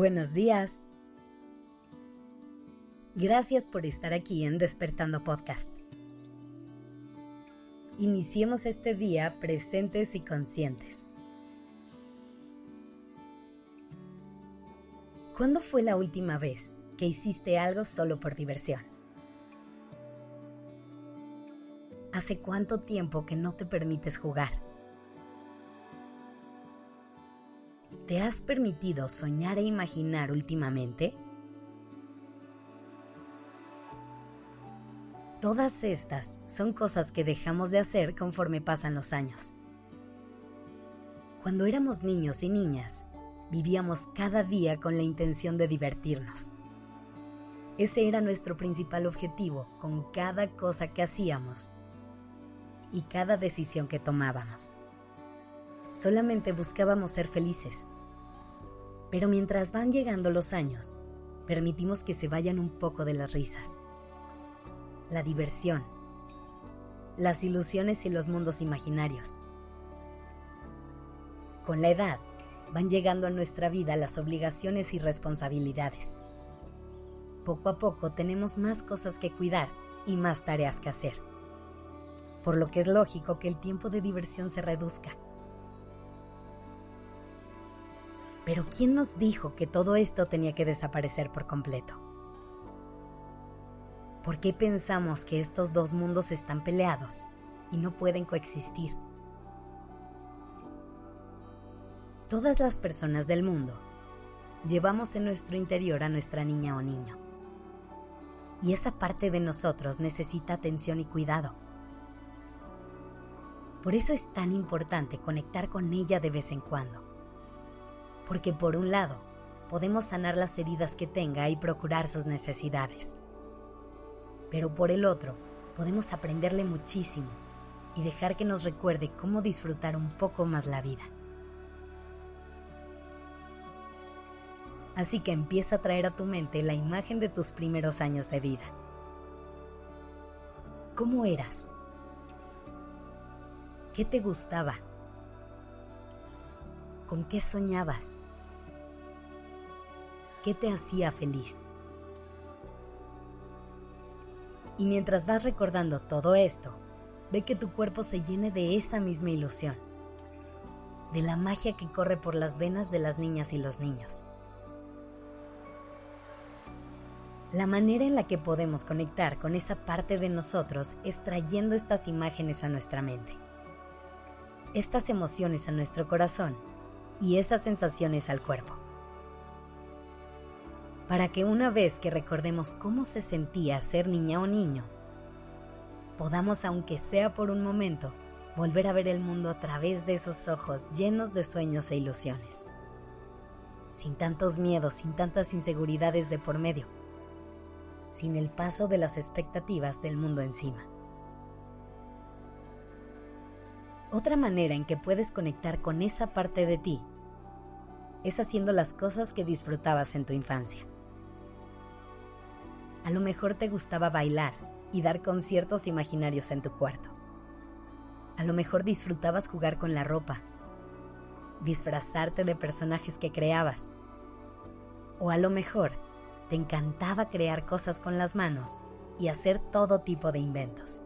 Buenos días. Gracias por estar aquí en Despertando Podcast. Iniciemos este día presentes y conscientes. ¿Cuándo fue la última vez que hiciste algo solo por diversión? ¿Hace cuánto tiempo que no te permites jugar? ¿Te has permitido soñar e imaginar últimamente? Todas estas son cosas que dejamos de hacer conforme pasan los años. Cuando éramos niños y niñas, vivíamos cada día con la intención de divertirnos. Ese era nuestro principal objetivo con cada cosa que hacíamos y cada decisión que tomábamos. Solamente buscábamos ser felices. Pero mientras van llegando los años, permitimos que se vayan un poco de las risas, la diversión, las ilusiones y los mundos imaginarios. Con la edad, van llegando a nuestra vida las obligaciones y responsabilidades. Poco a poco tenemos más cosas que cuidar y más tareas que hacer, por lo que es lógico que el tiempo de diversión se reduzca. Pero ¿quién nos dijo que todo esto tenía que desaparecer por completo? ¿Por qué pensamos que estos dos mundos están peleados y no pueden coexistir? Todas las personas del mundo llevamos en nuestro interior a nuestra niña o niño. Y esa parte de nosotros necesita atención y cuidado. Por eso es tan importante conectar con ella de vez en cuando. Porque por un lado, podemos sanar las heridas que tenga y procurar sus necesidades. Pero por el otro, podemos aprenderle muchísimo y dejar que nos recuerde cómo disfrutar un poco más la vida. Así que empieza a traer a tu mente la imagen de tus primeros años de vida. ¿Cómo eras? ¿Qué te gustaba? ¿Con qué soñabas? ¿Qué te hacía feliz? Y mientras vas recordando todo esto, ve que tu cuerpo se llene de esa misma ilusión, de la magia que corre por las venas de las niñas y los niños. La manera en la que podemos conectar con esa parte de nosotros es trayendo estas imágenes a nuestra mente, estas emociones a nuestro corazón y esas sensaciones al cuerpo. Para que una vez que recordemos cómo se sentía ser niña o niño, podamos, aunque sea por un momento, volver a ver el mundo a través de esos ojos llenos de sueños e ilusiones. Sin tantos miedos, sin tantas inseguridades de por medio sin el paso de las expectativas del mundo encima. Otra manera en que puedes conectar con esa parte de ti es haciendo las cosas que disfrutabas en tu infancia. A lo mejor te gustaba bailar y dar conciertos imaginarios en tu cuarto. A lo mejor disfrutabas jugar con la ropa, disfrazarte de personajes que creabas. O a lo mejor te encantaba crear cosas con las manos y hacer todo tipo de inventos.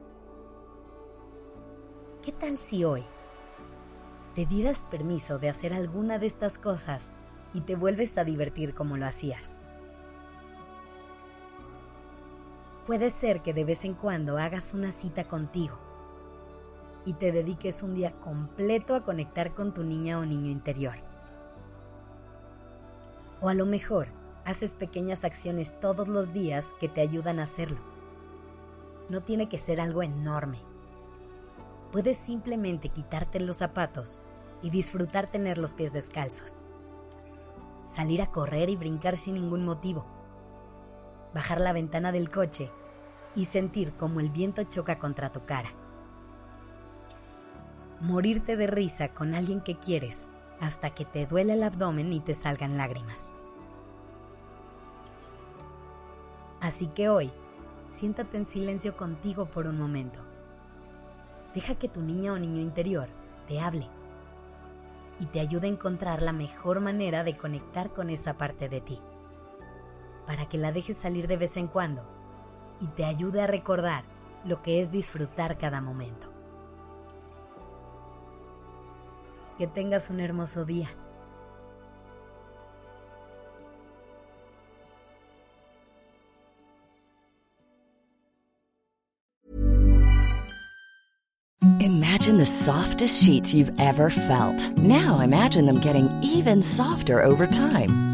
¿Qué tal si hoy te dieras permiso de hacer alguna de estas cosas y te vuelves a divertir como lo hacías? Puede ser que de vez en cuando hagas una cita contigo y te dediques un día completo a conectar con tu niña o niño interior. O a lo mejor haces pequeñas acciones todos los días que te ayudan a hacerlo. No tiene que ser algo enorme. Puedes simplemente quitarte los zapatos y disfrutar tener los pies descalzos. Salir a correr y brincar sin ningún motivo. Bajar la ventana del coche y sentir cómo el viento choca contra tu cara. Morirte de risa con alguien que quieres hasta que te duele el abdomen y te salgan lágrimas. Así que hoy, siéntate en silencio contigo por un momento. Deja que tu niña o niño interior te hable. y te ayuda a encontrar la mejor manera de conectar con esa parte de ti, para que la dejes salir de vez en cuando y te ayude a recordar lo que es disfrutar cada momento. Que tengas un hermoso día. Imagine the softest sheets you've ever felt. Now imagine them getting even softer over time.